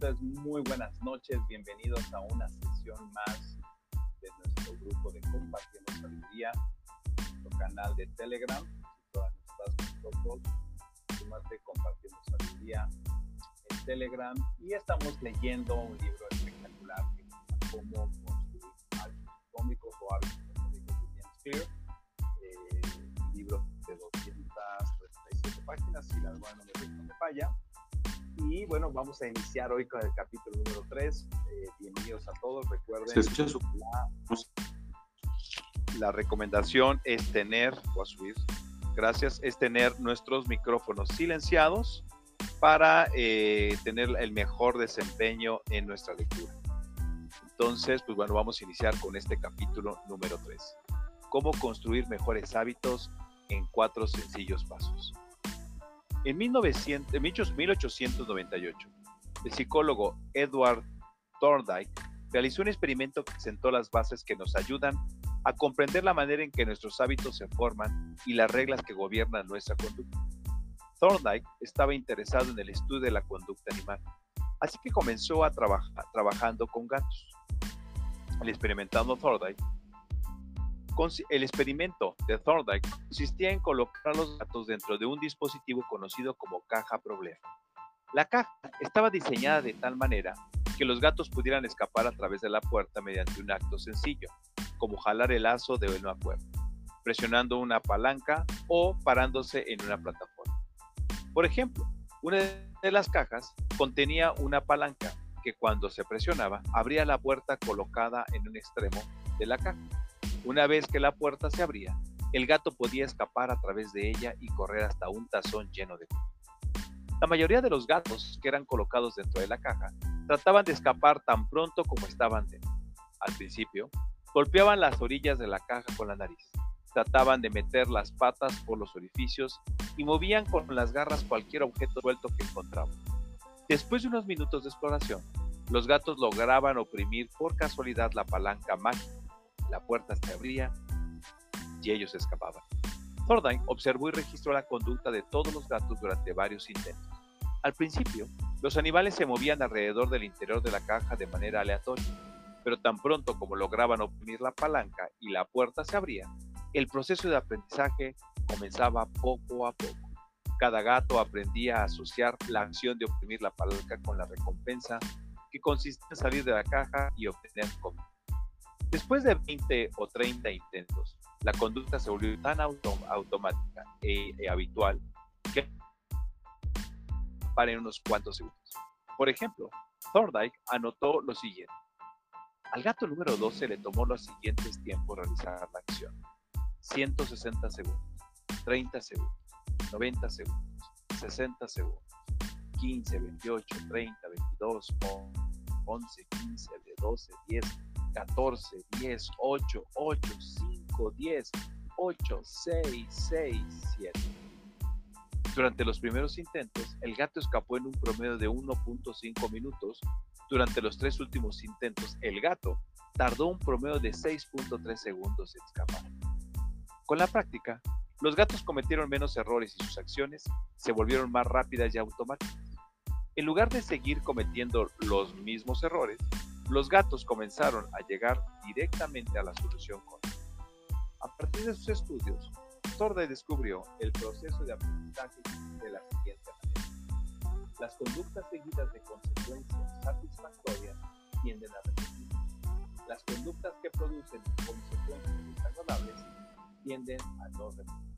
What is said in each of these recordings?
Ustedes muy buenas noches. Bienvenidos a una sesión más de nuestro grupo de Compartiendo Sabiduría, nuestro canal de Telegram. Si todas estás con nosotros, súmate Compartiendo Sabiduría en Telegram. Y estamos leyendo un libro espectacular que se llama Cómo construir hábitos cómicos o hábitos cómicos de James Clear. Eh, un libro de 237 páginas, si la verdad no me falla y bueno, vamos a iniciar hoy con el capítulo número 3. Eh, bienvenidos a todos. Recuerden, la, la, recomendación es tener, voy a subir, gracias, es tener nuestros micrófonos silenciados para eh, tener el mejor desempeño en nuestra lectura. Entonces, pues bueno, vamos a iniciar con este capítulo número 3. Cómo construir mejores hábitos en cuatro sencillos pasos. En 1900, 1898, el psicólogo Edward Thorndike realizó un experimento que sentó las bases que nos ayudan a comprender la manera en que nuestros hábitos se forman y las reglas que gobiernan nuestra conducta. Thorndike estaba interesado en el estudio de la conducta animal, así que comenzó a trabajar trabajando con gatos. El experimentando Thorndike el experimento de Thorndike consistía en colocar a los gatos dentro de un dispositivo conocido como caja problema. La caja estaba diseñada de tal manera que los gatos pudieran escapar a través de la puerta mediante un acto sencillo, como jalar el lazo de una cuerda, presionando una palanca o parándose en una plataforma. Por ejemplo, una de las cajas contenía una palanca que cuando se presionaba abría la puerta colocada en un extremo de la caja. Una vez que la puerta se abría, el gato podía escapar a través de ella y correr hasta un tazón lleno de comida. La mayoría de los gatos que eran colocados dentro de la caja trataban de escapar tan pronto como estaban dentro. Al principio, golpeaban las orillas de la caja con la nariz, trataban de meter las patas por los orificios y movían con las garras cualquier objeto suelto que encontraban. Después de unos minutos de exploración, los gatos lograban oprimir por casualidad la palanca mágica la puerta se abría y ellos escapaban. Thorndike observó y registró la conducta de todos los gatos durante varios intentos. Al principio, los animales se movían alrededor del interior de la caja de manera aleatoria, pero tan pronto como lograban oprimir la palanca y la puerta se abría, el proceso de aprendizaje comenzaba poco a poco. Cada gato aprendía a asociar la acción de oprimir la palanca con la recompensa que consiste en salir de la caja y obtener comida. Después de 20 o 30 intentos, la conducta se volvió tan automática e, e, habitual que para en unos cuantos segundos. Por ejemplo, Thorndike anotó lo siguiente. Al gato número 12 le tomó los siguientes tiempos realizar la acción. 160 segundos, 30 segundos, 90 segundos, 60 segundos, 15, 28, 30, 22, 11, 15, 12, 10, 14, 10, 8, 8, 5, 10, 8, 6, 6, 7. Durante los primeros intentos, el gato escapó en un promedio de 1.5 minutos. Durante los tres últimos intentos, el gato tardó un promedio de 6.3 segundos en escapar. Con la práctica, los gatos cometieron menos errores y sus acciones se volvieron más rápidas y automáticas. En lugar de seguir cometiendo los mismos errores, los gatos comenzaron a llegar directamente a la solución correcta. A partir de sus estudios, Sorda descubrió el proceso de aprendizaje de la siguiente manera. Las conductas seguidas de consecuencias satisfactorias tienden a repetir. Las conductas que producen consecuencias desagradables tienden a no repetir.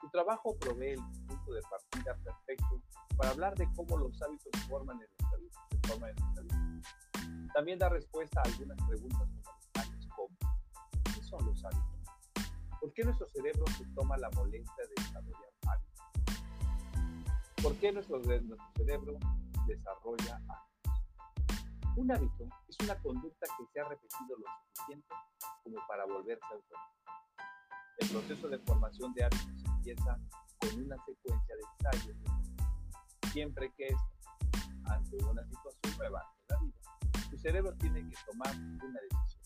Su trabajo provee el punto de partida perfecto para hablar de cómo los hábitos forman en nuestra vida también da respuesta a algunas preguntas fundamentales como ¿qué son los hábitos? ¿Por qué nuestro cerebro se toma la molestia de desarrollar hábitos? ¿Por qué nuestro, cerebro desarrolla hábitos? Un hábito es una conducta que se ha repetido lo suficiente como para volverse automática. El proceso de formación de hábitos empieza con una secuencia de ensayos siempre que esto, ante una situación nueva en la vida, tu cerebro tiene que tomar una decisión.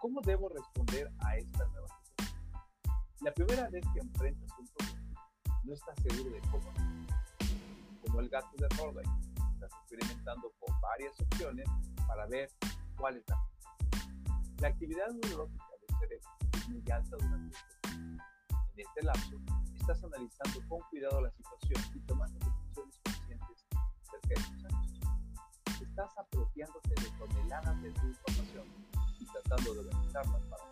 ¿Cómo debo responder a esta nueva situación? La primera vez que enfrentas un problema, no estás seguro de cómo. como el gato de Thorndike. Estás experimentando con varias opciones para ver cuál es la La actividad neurológica del cerebro es muy alta durante este tiempo. En este lapso, estás analizando con cuidado la situación y tomando decisiones conscientes cerca de tus. Estás apropiándote de toneladas de tu información y tratando de organizarlas para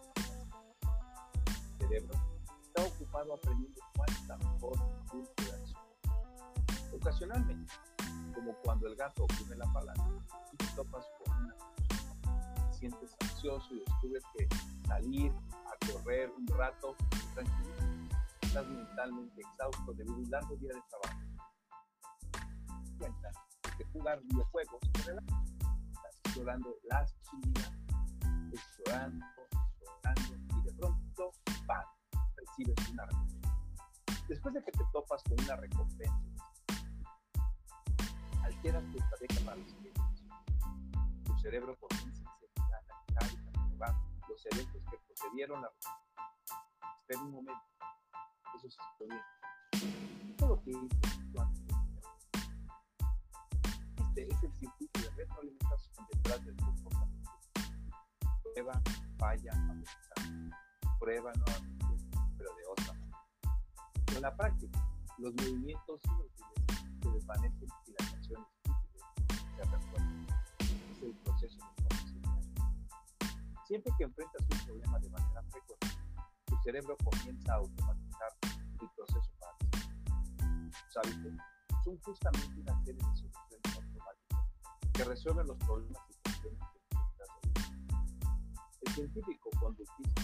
tu cerebro está ocupado aprendiendo es mejor búsqueda de Ocasionalmente, como cuando el gato oprime la palanca y te topas con una te sientes ansioso y descubres que salir a correr un rato tranquilo, estás mentalmente exhausto debido a un largo día de trabajo. Cuenta que jugar videojuegos. Estás explorando las posibilidades, explorando, explorando y de pronto, ¡pam! recibes una recompensa. Después de que te topas con una recompensa, alteras tu estrategia para los siguientes. Tu cerebro comienza a analizar y catalogar los eventos que procedieron a la Espera un momento, eso se está bien. Todo lo que hice Este es el circuito de retroalimentación detrás del comportamiento. Prueba, falla, aprendizaje. Prueba nuevamente pero de otra manera. Con la práctica, los movimientos inútiles se desvanecen y las acciones útiles se refuerzan. Es el proceso de conocimiento. Siempre que enfrentas un problema de manera frecuente, tu cerebro comienza a automatizar el proceso para ti. Tus hábitos son justamente una serie de soluciones que resuelven los problemas y cuestiones. El científico conductista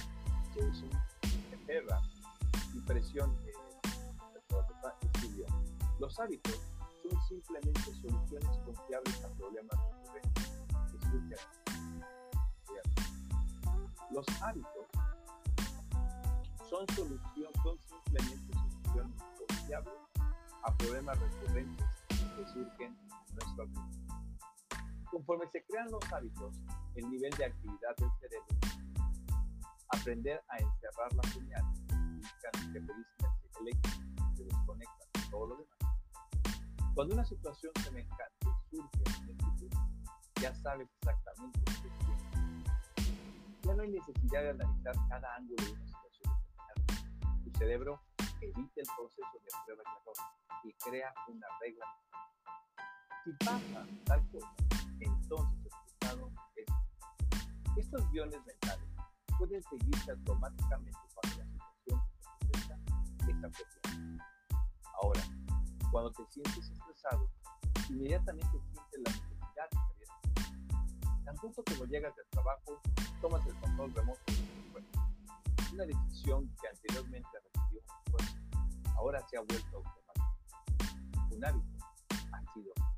Jason Herrera, impresión eh, escribió, los hábitos son simplemente soluciones confiables a problemas recurrentes surgen. Los hábitos son, solución, son simplemente soluciones confiables a problemas recurrentes que surgen en nuestra vida. Conforme se crean los hábitos, el nivel de actividad del cerebro aprender a encerrar la señal que características eléctricas se desconectan de todo lo demás. Cuando una situación semejante surge en el futuro, ya sabes exactamente lo que. Ya no hay necesidad de analizar cada ángulo de una situación determinada. Tu cerebro evita el proceso de prueba y error y crea una regla. Si pasa tal cosa, entonces el resultado es estos guiones mentales pueden seguirse automáticamente cuando la situación que se presenta es apropiada. Ahora, cuando te sientes estresado, inmediatamente sientes la necesidad de salir. Tan pronto como llegas del trabajo, tomas el control remoto de tu cuerpo. Una decisión que anteriormente requirió un esfuerzo, ahora se ha vuelto automática. Un hábito ha sido.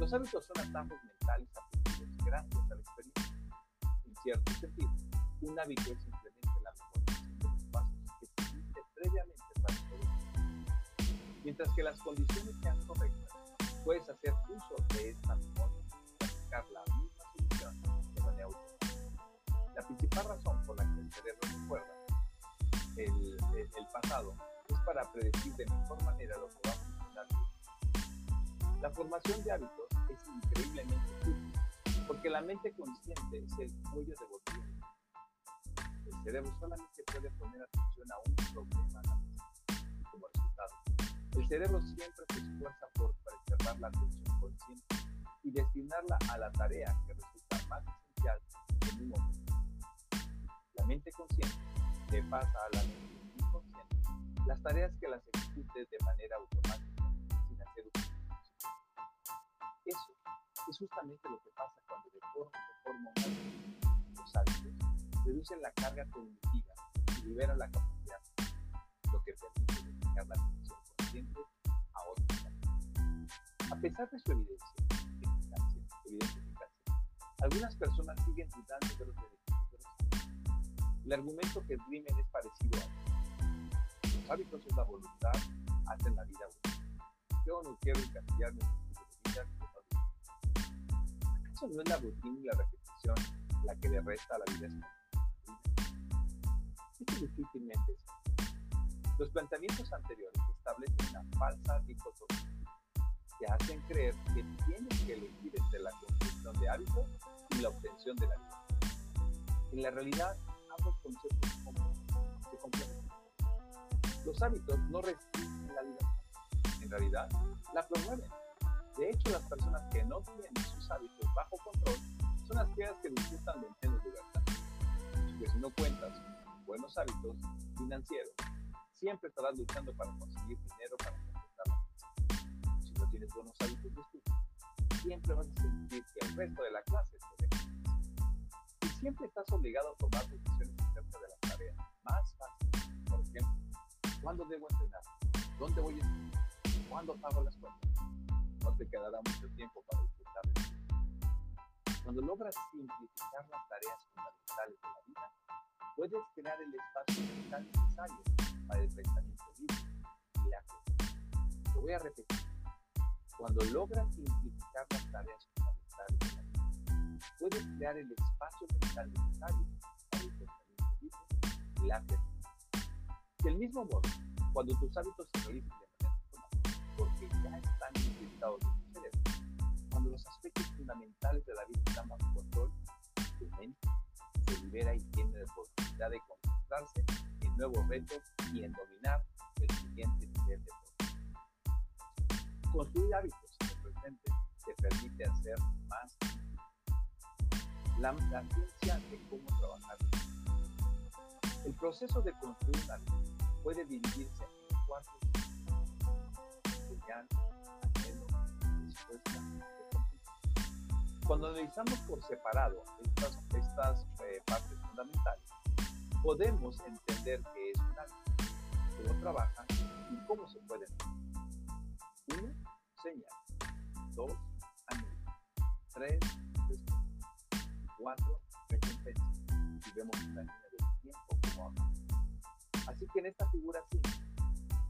Los hábitos son atajos mentales aprendidos gracias a la experiencia. En cierto sentido, un hábito es simplemente la memorización de los pasos que seguiste previamente para todo. Mientras que las condiciones sean correctas, puedes hacer uso de esta memoria para sacar la misma solución de manera automática. La principal razón por la que el cerebro recuerda el, el, pasado es para predecir de mejor manera lo que va a funcionar. La formación de hábitos es increíblemente útil porque la mente consciente es el cuello de botella el cerebro solamente puede poner atención a un problema como resultado. El cerebro siempre se esfuerza por preservar la atención consciente y destinarla a la tarea que resulta más esencial en un momento. La mente consciente le pasa a la mente inconsciente las tareas que las ejecute de manera automática sin hacer uso Eso es justamente lo que pasa cuando de forma, de forma los hábitos reducen la carga cognitiva y liberan la capacidad, lo que permite dedicar la atención consciente a otros A pesar de su evidencia, eficacia, evidencia eficacia, algunas personas siguen dudando de los beneficios de los hábitos. El argumento que Dreamer es parecido a los hábitos es la voluntad, hacen la vida buena. Yo no quiero encasillarme ¿Acaso no es la rutina y la repetición la que le resta a la vida espontánea? difícilmente Los planteamientos anteriores establecen una falsa dicotomía. te hacen creer que tienes que elegir entre la construcción de hábitos y la obtención de la vida. En la realidad, ambos conceptos se complementan. Los hábitos no restringen la libertad, en realidad la promueven. De hecho, las personas que no tienen sus hábitos bajo control son aquellas que disfrutan de menos libertad. Si no cuentas con buenos hábitos financieros, siempre estarás luchando para conseguir dinero para completar la Si no tienes buenos hábitos de estudio, siempre vas a sentir que el resto de la clase te deja. Y siempre estás obligado a tomar decisiones acerca de las tareas más fáciles. Por ejemplo, ¿cuándo debo entrenar? ¿Dónde voy a estudiar? ¿Cuándo pago las cuentas? Te quedará mucho tiempo para disfrutar de ti. Cuando logras simplificar las tareas fundamentales de la vida, puedes crear el espacio mental necesario para el pensamiento libre y la fe. Lo voy a repetir. Cuando logras simplificar las tareas fundamentales de la vida, puedes crear el espacio mental necesario para el pensamiento libre y la fe. Del mismo modo, cuando tus hábitos se realizan de porque ya están cerebro. Cuando los aspectos fundamentales de la vida están bajo control, tu mente se libera y tiene la oportunidad de concentrarse en nuevos retos y en dominar el siguiente nivel de poder. Construir hábitos en el presente te permite hacer más. La, la ciencia de cómo trabajar. El proceso de construir un hábito puede dividirse en cuatro cuando analizamos por separado estas, estas eh, partes fundamentales, podemos entender qué es un hábito, cómo trabaja y cómo se puede Uno, señal. Dos, anhelo. Tres, respuesta. Cuatro, recompensa. Y vemos una línea del tiempo como habla. Así que en esta figura 5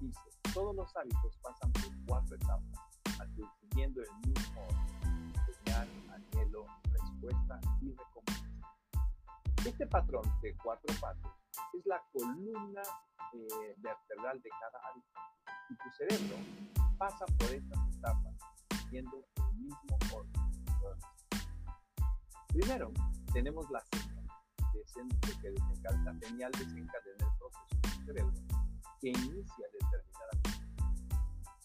dice, todos los hábitos pasan por cuatro etapas, siguiendo el mismo señal, anhelo, respuesta y recompensa. Este patrón de cuatro pasos es la columna eh, vertebral de cada hábito y tu cerebro pasa por estas etapas siguiendo el mismo orden. Primero, tenemos la señal, que desencadena, la señal desencadena el proceso del cerebro que inicia determinadamente.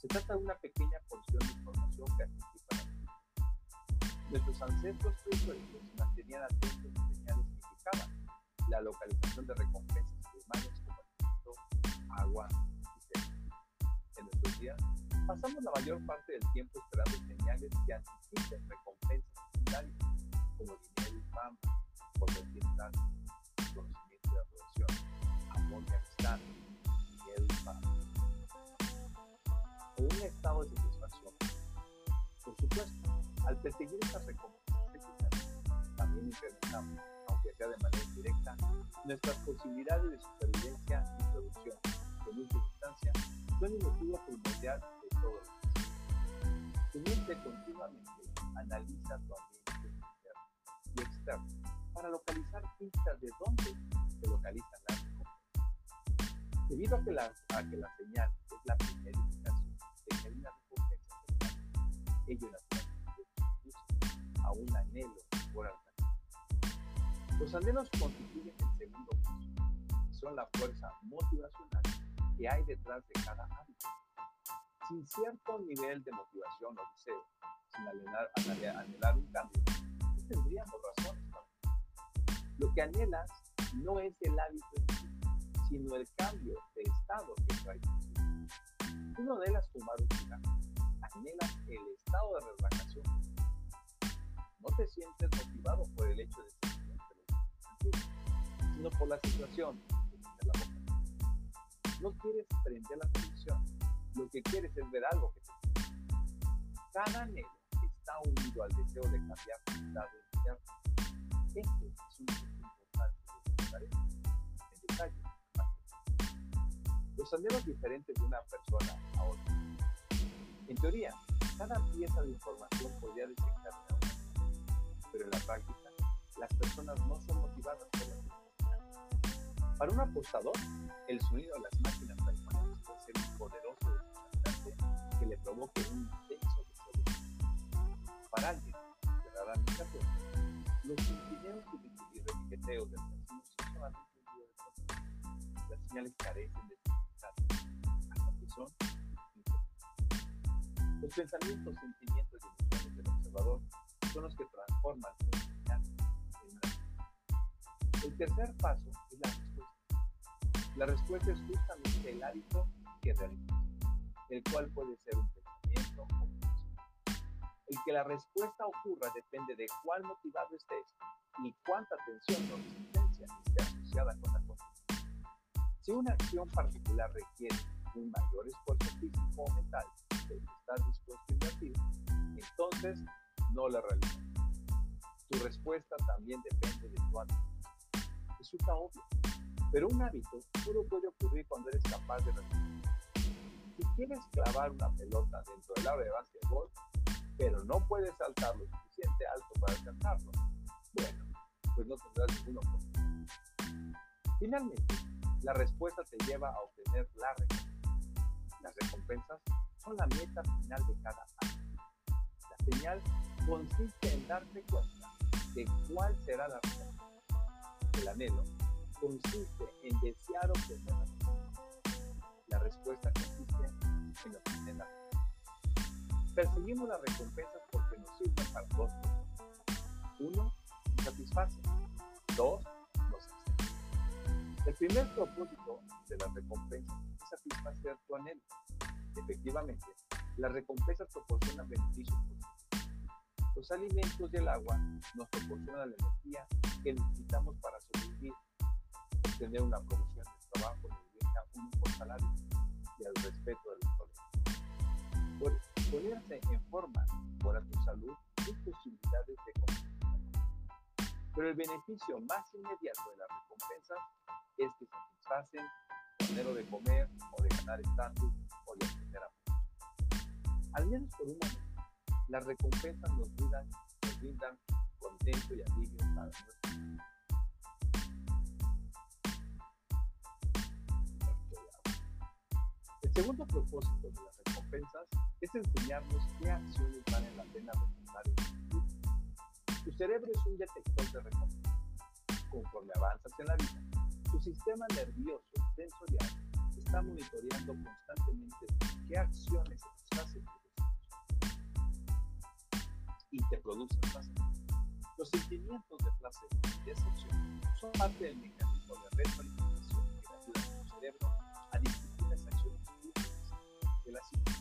Se trata de una pequeña porción de información que anticipa la. Nuestros ancestros prehistóricos mantenían atentos a señales que indicaban la localización de recompensas primarias como alimento, agua y sed. En nuestros días, pasamos la mayor parte del tiempo esperando señales que anticipen recompensas secundarias como dinero y fama, poder bienestar, conocimiento y aprobación, amor y amistad, o un estado de satisfacción. Por supuesto, al perseguir estas recompensas también incrementamos, aunque sea de manera indirecta, nuestras posibilidades de supervivencia y producción, en última instancia son el motivo primordial de todo que Tu mente continuamente analiza tu ambiente interno y externo para localizar pistas de dónde se localizan las Debido a que la, que la señal es la primera cercana, ello naturalmente conduce a un anhelo por alcanzar. Los anhelos constituyen el segundo paso. Son la fuerza motivacional que hay detrás de cada hábito. Sin cierto nivel de motivación o deseo, sin anhelar, anhelar un cambio, no tendríamos razones para Lo que anhelas no es el hábito en sí, sino el cambio de estado que trae Tú no anhelas fumar un cigarro, anhelas el estado de relajación. No te sientes motivado por el hecho de ser sino por la situación de la boca. No quieres prender la televisión, lo que quieres es ver algo que te Cada anhelo está unido al deseo de cambiar tu estado interno. Esto es un punto importante de en detalle los anhelos diferentes de una persona a otra. En teoría, cada pieza de información podría detectarse a una pero en la práctica, las personas no son motivadas por las necesidades. Para un apostador, el sonido de las máquinas taiwanesas puede ser un poderoso desencadenante que le provoque un intenso desorden. Para alguien que la aplicación, los videos y etiqueteos del casino son solamente un video de Las señales carecen de significado hasta que son los pensamientos, sentimientos y emociones del observador son los que transforman una señal en una El tercer paso es la respuesta. La respuesta es justamente el hábito que realiza, el cual puede ser un pensamiento o un El que la respuesta ocurra depende de cuán motivado estés y cuánta atención o resistencia esté asociada con la cosa. Si una acción particular requiere un mayor esfuerzo físico o mental que estás dispuesto a invertir, entonces no la realizas. Tu respuesta también depende de tu hábito. Resulta obvio, pero un hábito solo puede ocurrir cuando eres capaz de realizarlo. Si quieres clavar una pelota dentro del área de básquetbol, pero no puedes saltar lo suficiente alto para alcanzarlo, bueno, pues no tendrás ninguna oportunidad. Finalmente, la respuesta te lleva a obtener la recompensa. Las recompensas son la meta final de cada acto. La señal consiste en darte cuenta de cuál será la respuesta. El anhelo consiste en desear obtener la respuesta. La respuesta consiste en obtener la. Perseguimos las recompensas porque nos sirven para dos cosas. Uno, satisface. Dos, nos hace. El primer propósito de la recompensa es satisfacer tu anhelo. Efectivamente, las recompensas proporcionan beneficios Los alimentos y el agua nos proporcionan la energía que necesitamos para sobrevivir, obtener una promoción de trabajo nos brinda un mejor salario y el respeto de los colegas. ponerse en forma por tu salud y posibilidades de pero el beneficio más inmediato de las recompensas es que satisfacen dinero de comer o de ganar estatus o de obtener amor. Al menos por un momento, las recompensas nos brindan, nos brindan contento y alivio para El segundo propósito de las recompensas es enseñarnos qué acciones valen la pena realizar en el futuro tu cerebro es un detector de recompensa. Conforme avanzas en la vida, tu sistema nervioso sensorial está monitoreando constantemente qué acciones satisfacen y te producen placer. Los sentimientos de placer y decepción son parte del mecanismo de retroalimentación que ayuda a tu cerebro a distinguir las acciones útiles de la psique.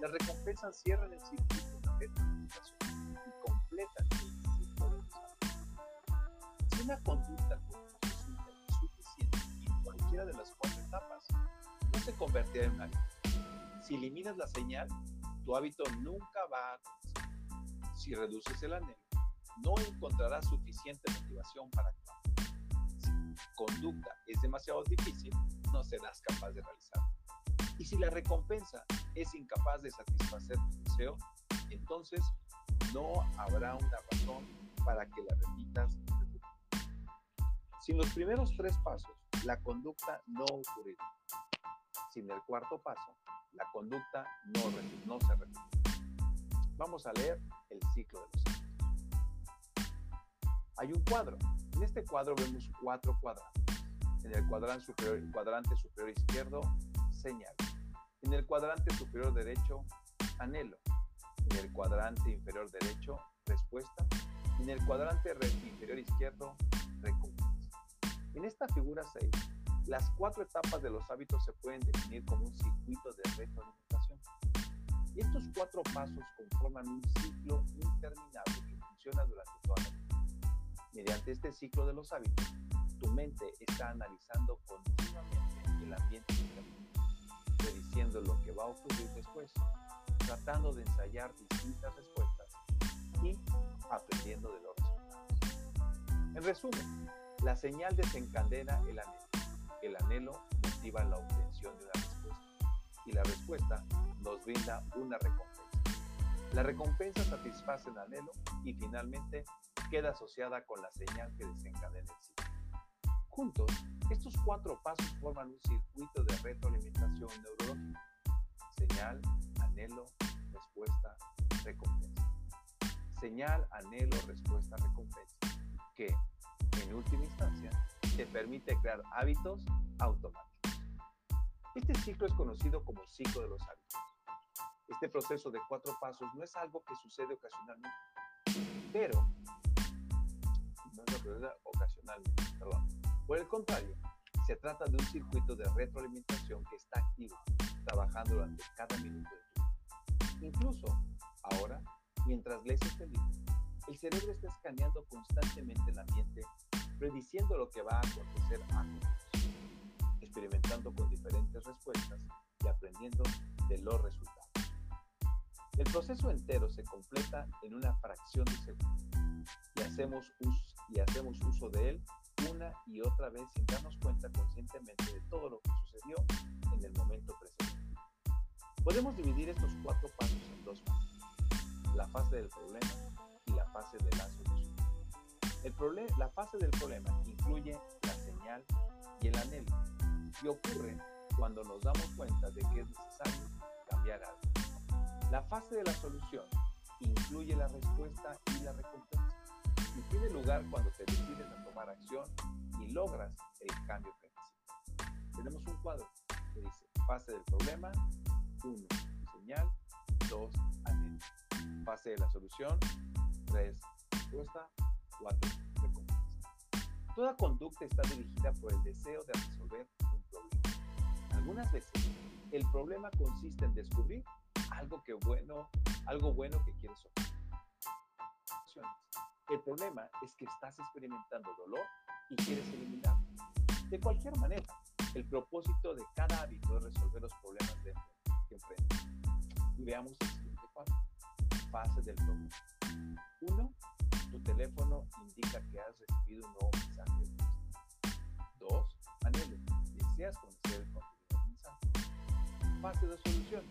Las recompensas cierran el circuito de retroalimentación y completan si una conducta resulta insuficiente en de las cuatro etapas, no se convertirá en un hábito. Si eliminas la señal, tu hábito nunca va a. Si reduces el anhelo, no encontrarás suficiente motivación para actuar. Si conducta es demasiado difícil, no serás capaz de realizarla. Y si la recompensa es incapaz de satisfacer tu deseo, entonces no habrá una razón para que la repitas. Sin los primeros tres pasos, la conducta no ocurrirá. Sin el cuarto paso, la conducta no, se repite. Vamos a leer el ciclo de los hábitos. Hay un cuadro. En este cuadro vemos cuatro cuadrantes. En el cuadrante superior, cuadrante superior izquierdo, señal. En el cuadrante superior derecho, anhelo en el cuadrante inferior derecho, respuesta, en el cuadrante inferior izquierdo. En esta figura 6, las cuatro etapas de los hábitos se pueden definir como un circuito de retroalimentación. Estos cuatro pasos conforman un ciclo interminable que funciona durante toda la vida. Mediante este ciclo de los hábitos, tu mente está analizando continuamente el ambiente prediciendo lo que va a ocurrir después tratando de ensayar distintas respuestas y aprendiendo de los resultados. En resumen, la señal desencadena el anhelo. El anhelo motiva la obtención de una respuesta y la respuesta nos brinda una recompensa. La recompensa satisface el anhelo y finalmente queda asociada con la señal que desencadena el ciclo. Juntos, estos cuatro pasos forman un circuito de retroalimentación neurológica. Señal, anhelo, respuesta, recompensa. Señal, anhelo, respuesta, recompensa, que en última instancia te permite crear hábitos automáticos. Este ciclo es conocido como ciclo de los hábitos. Este proceso de cuatro pasos no es algo que sucede ocasionalmente, pero no es lo ocasionalmente, perdón. Por el contrario, se trata de un circuito de retroalimentación que está activo, trabajando durante cada minuto de tu vida. Incluso ahora, mientras lees este libro, el cerebro está escaneando constantemente el ambiente, prediciendo lo que va a acontecer a continuación, experimentando con diferentes respuestas y aprendiendo de los resultados. El proceso entero se completa en una fracción de segundo y hacemos uso, y hacemos uso de él una y otra vez sin darnos cuenta conscientemente de todo lo que sucedió en el momento presente. Podemos dividir estos cuatro pasos en dos fases, la fase del problema la fase de la solución. El la fase del problema incluye la señal y el anhelo y ocurre cuando nos damos cuenta de que es necesario cambiar algo. La fase de la solución incluye la respuesta y la recompensa y tiene lugar cuando te decides a tomar acción y logras el cambio que necesitas. Tenemos un cuadro que dice fase del problema, 1, señal, 2, anhelo. Fase de la solución, 3, respuesta, 4, recompensa. Toda conducta está dirigida por el deseo de resolver un problema. Algunas veces el problema consiste en descubrir algo que bueno, algo bueno que quieres obtener. El problema es que estás experimentando dolor y quieres eliminarlo. De cualquier manera, el propósito de cada hábito es resolver los problemas de que enfrentas. Y veamos el siguiente paso. Fase del problema. Uno, tu teléfono indica que has recibido un nuevo mensaje de texto. Dos, anhelo. Deseas conocer el contenido del mensaje. Fase de solución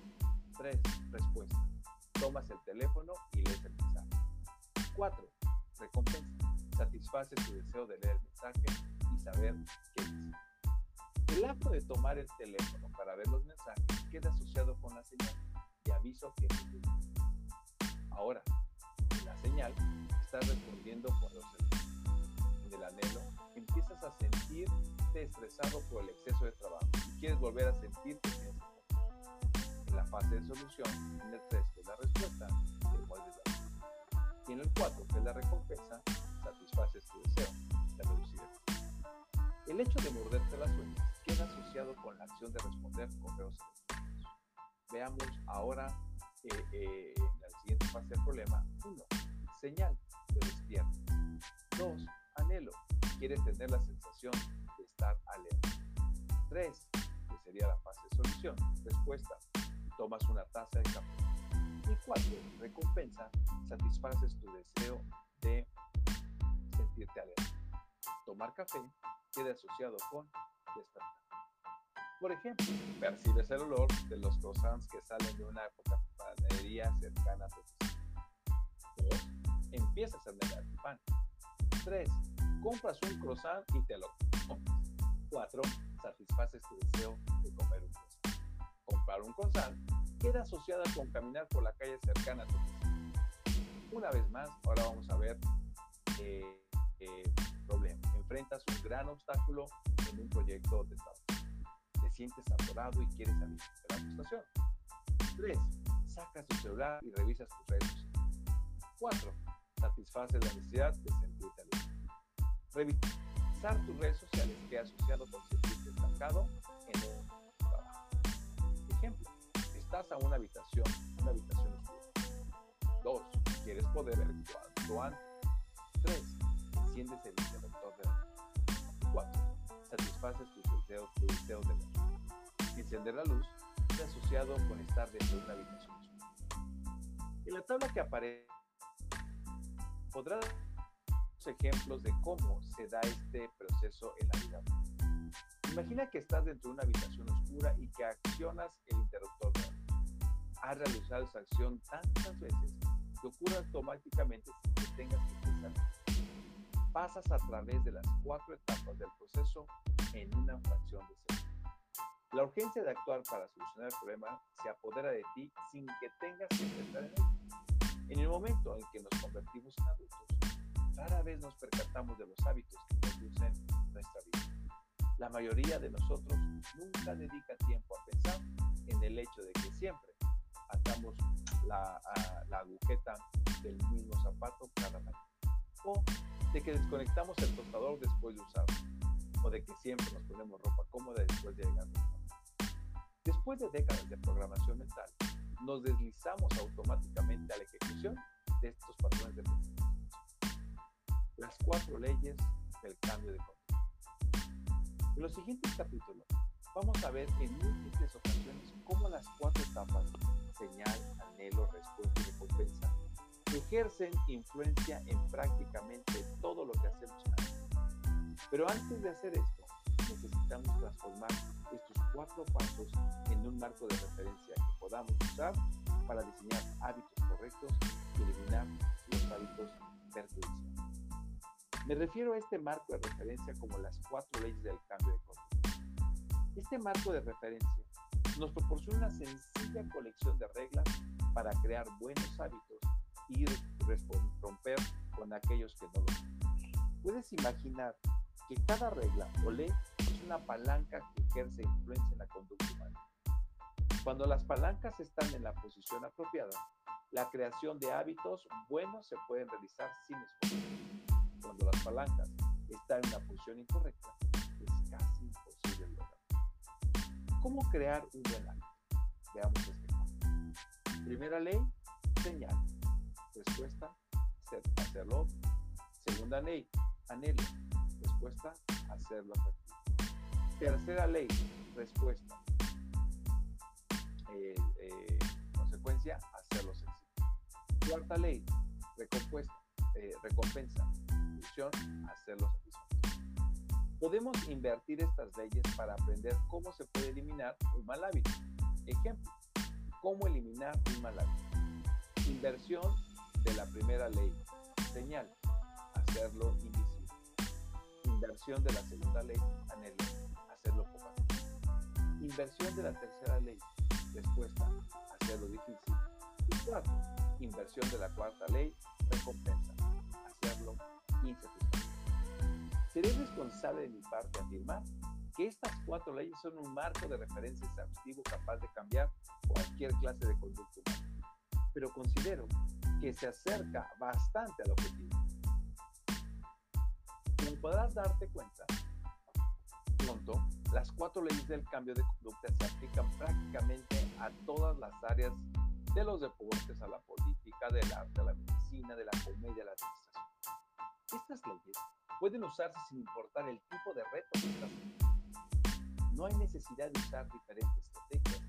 3. Respuesta. Tomas el teléfono y lees el mensaje. 4. Recompensa. Satisface tu deseo de leer el mensaje y saber qué dice. El acto de tomar el teléfono para ver los mensajes queda asociado con la señal de aviso que Ahora, en la señal, estás respondiendo con los sentidos. En el anhelo, empiezas a sentirte estresado por el exceso de trabajo y quieres volver a sentirte la fase de solución, en el 3, que es la respuesta, te vuelves la Y en el 4, que es la recompensa, satisfaces tu deseo de reducir el El hecho de morderte las uñas queda asociado con la acción de responder correos electrónicos. Veamos ahora eh, la siguiente fase del problema. 1. Señal, de despierto. 2. Anhelo, quieres tener la sensación de estar alerta. 3. Que sería la fase de solución. Respuesta, tomas una taza de café. Y cuatro, recompensa, satisfaces tu deseo de sentirte alerta. Tomar café queda asociado con despertar. Por ejemplo, percibes el olor de los croissants que salen de una panadería cercana a tu. 2. Empiezas a negar tu pan. 3. Compras un croissant y te lo comes. 4. Satisfaces tu deseo de comer un croissant comprar un croissant queda asociada con caminar por la calle cercana a tu Una vez más, ahora vamos a ver eh, eh, problema. Enfrentas un gran obstáculo en un proyecto de trabajo sientes atorado y quieres salir de la frustración. 3. Sacas tu celular y revisas tus redes sociales. 4. Satisfaces la necesidad de sentirte libre. Revisar tus redes sociales que asociado con sentirte estancado en un trabajo. Ejemplo, estás a una habitación, una habitación oscura. 2. Quieres poder ver cuanto antes. 3. Sientes el interruptor de la 4 satisfaces tus deseos, tu deseo de ver. Encender la luz está asociado con estar dentro de una habitación. En la tabla que aparece podrás ejemplos de cómo se da este proceso en la vida. Imagina que estás dentro de una habitación oscura y que accionas el interruptor. Has realizado esa acción tantas veces que ocurre automáticamente sin que tengas que pensar. Pasas a través de las cuatro etapas del proceso en una fracción de segundo. La urgencia de actuar para solucionar el problema se apodera de ti sin que tengas que pensar en él. En el momento en que nos convertimos en adultos, rara vez nos percatamos de los hábitos que producen nuestra vida. La mayoría de nosotros nunca dedica tiempo a pensar en el hecho de que siempre atamos la, la agujeta del mismo zapato cada mañana. De que desconectamos el tostador después de usarlo. O de que siempre nos ponemos ropa cómoda después de llegar Después de décadas de programación mental, nos deslizamos automáticamente a la ejecución de estos patrones de pensamiento. Las cuatro leyes del cambio de conducta. En los siguientes capítulos vamos a ver en múltiples ocasiones cómo las cuatro etapas, señal, anhelo, respuesta y recompensa, ejercen influencia en prácticamente todo lo que hacemos Pero antes de hacer esto, necesitamos transformar estos cuatro pasos en un marco de referencia que podamos usar para diseñar hábitos correctos y eliminar los hábitos perjudiciales. Me refiero a este marco de referencia como las cuatro leyes del cambio de conducta. Este marco de referencia nos proporciona una sencilla colección de reglas para crear buenos hábitos y romper con aquellos que no lo son. Puedes imaginar que cada regla o ley es una palanca que ejerce influencia en la conducta humana. Cuando las palancas están en la posición apropiada, la creación de hábitos buenos se pueden realizar sin esfuerzo. Cuando las palancas están en la posición incorrecta, es casi imposible lograr. ¿Cómo crear un buen hábito? Veamos este caso. Primera ley, señal. Respuesta, hacerlo. Segunda ley, anhelo. Respuesta, hacerlo Tercera ley, respuesta. Eh, eh, consecuencia, hacerlo sencillo. Cuarta ley, recompuesta, eh, recompensa. Función, hacerlo satisfactorio. Podemos invertir estas leyes para aprender cómo se puede eliminar un mal hábito. Ejemplo, cómo eliminar un mal hábito. Inversión de la primera ley, señal, hacerlo invisible. Inversión de la segunda ley, anhelo, hacerlo poco. Inversión de la tercera ley, respuesta, hacerlo difícil. Y cuatro, inversión de la cuarta ley, recompensa, hacerlo insatisfactorio. Seré responsable de mi parte afirmar que estas cuatro leyes son un marco de referencia exhaustivo capaz de cambiar cualquier clase de conducta humana. Pero considero que se acerca bastante al objetivo. Como podrás darte cuenta, pronto las cuatro leyes del cambio de conducta se aplican prácticamente a todas las áreas de los deportes, a la política, del arte, a la medicina, de la comedia, a la administración. Estas leyes pueden usarse sin importar el tipo de reto que estás No hay necesidad de usar diferentes estrategias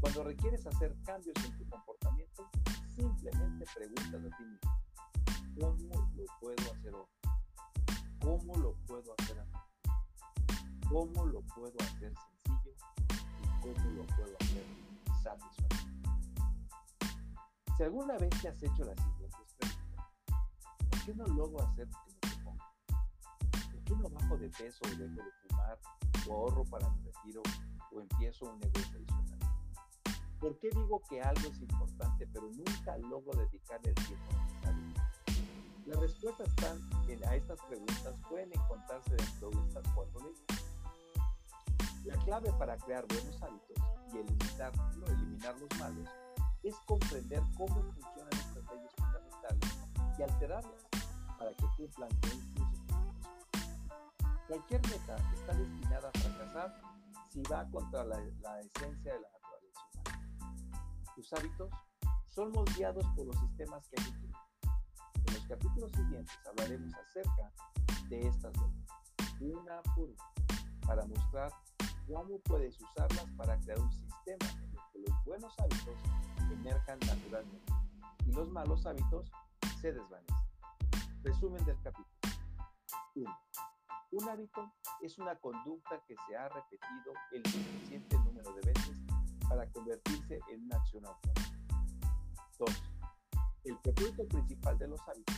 cuando requieres hacer cambios en tu comportamiento, simplemente pregúntate a ti mismo, ¿cómo lo puedo hacer hoy? ¿Cómo lo puedo hacer ¿Cómo lo puedo hacer sencillo? ¿Y cómo lo puedo hacer satisfactorio? Si alguna vez te has hecho las siguientes preguntas, ¿por qué no logro hacer lo que me propongo? ¿Por qué no bajo de peso o dejo de fumar o ahorro para mi retiro o empiezo un negocio adicional? ¿Por qué digo que algo es importante pero nunca logro dedicarle el tiempo necesario? Las respuestas están en, a estas preguntas pueden encontrarse dentro de estas cuatro leyes. La clave para crear buenos hábitos y eliminar, eliminar los malos es comprender cómo funcionan estas leyes fundamentales y alterarlas para que cumplan con sus Cualquier meta está destinada a fracasar si va contra la, la esencia de la tus hábitos son moldeados por los sistemas que en En los capítulos siguientes hablaremos acerca de estas leyes, una por una, para mostrar cómo puedes usarlas para crear un sistema en el que los buenos hábitos emerjan naturalmente y los malos hábitos se desvanecen. Resumen del capítulo. 1. Un hábito es una conducta que se ha repetido el suficiente número de veces para convertirse en una acción autónoma. 2. El propósito principal de los hábitos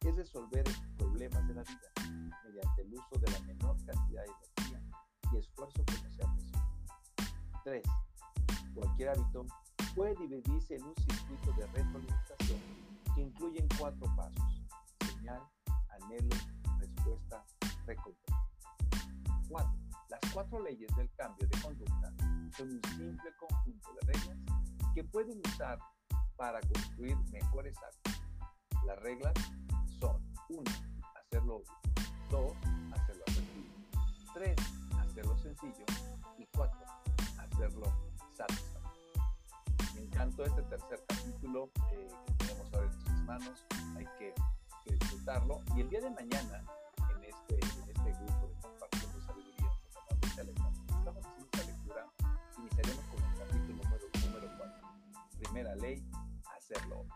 es resolver problemas de la vida mediante el uso de la menor cantidad de energía y esfuerzo que sea posible. 3. Cualquier hábito puede dividirse en un circuito de retroalimentación que incluyen cuatro pasos, señal, anhelo, respuesta. recompensa. 4. Las cuatro leyes del cambio de conducta son un simple conjunto de reglas que pueden usar para construir mejores hábitos. Las reglas son 1. Hacerlo obvio. 2. Hacerlo atractivo. 3. Hacerlo sencillo. Y 4. Hacerlo satisfactorio. Me encantó este tercer capítulo eh, que tenemos ahora en nuestras manos. Hay que, disfrutarlo. Y el día de mañana, Primera ley, hacerlo.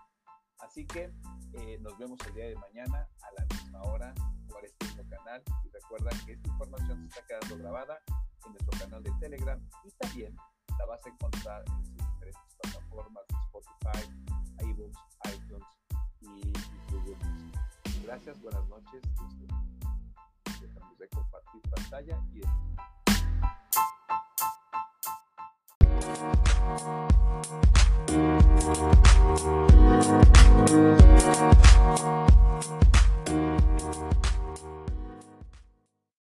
Así que eh, nos vemos el día de mañana a la misma hora por este mismo canal. Y recuerda que esta información se está quedando grabada en nuestro canal de Telegram y también la vas a encontrar en sus diferentes plataformas Spotify, iBooks, iTunes y, Google Music. Gracias, buenas noches. Dejamos de compartir pantalla y Thank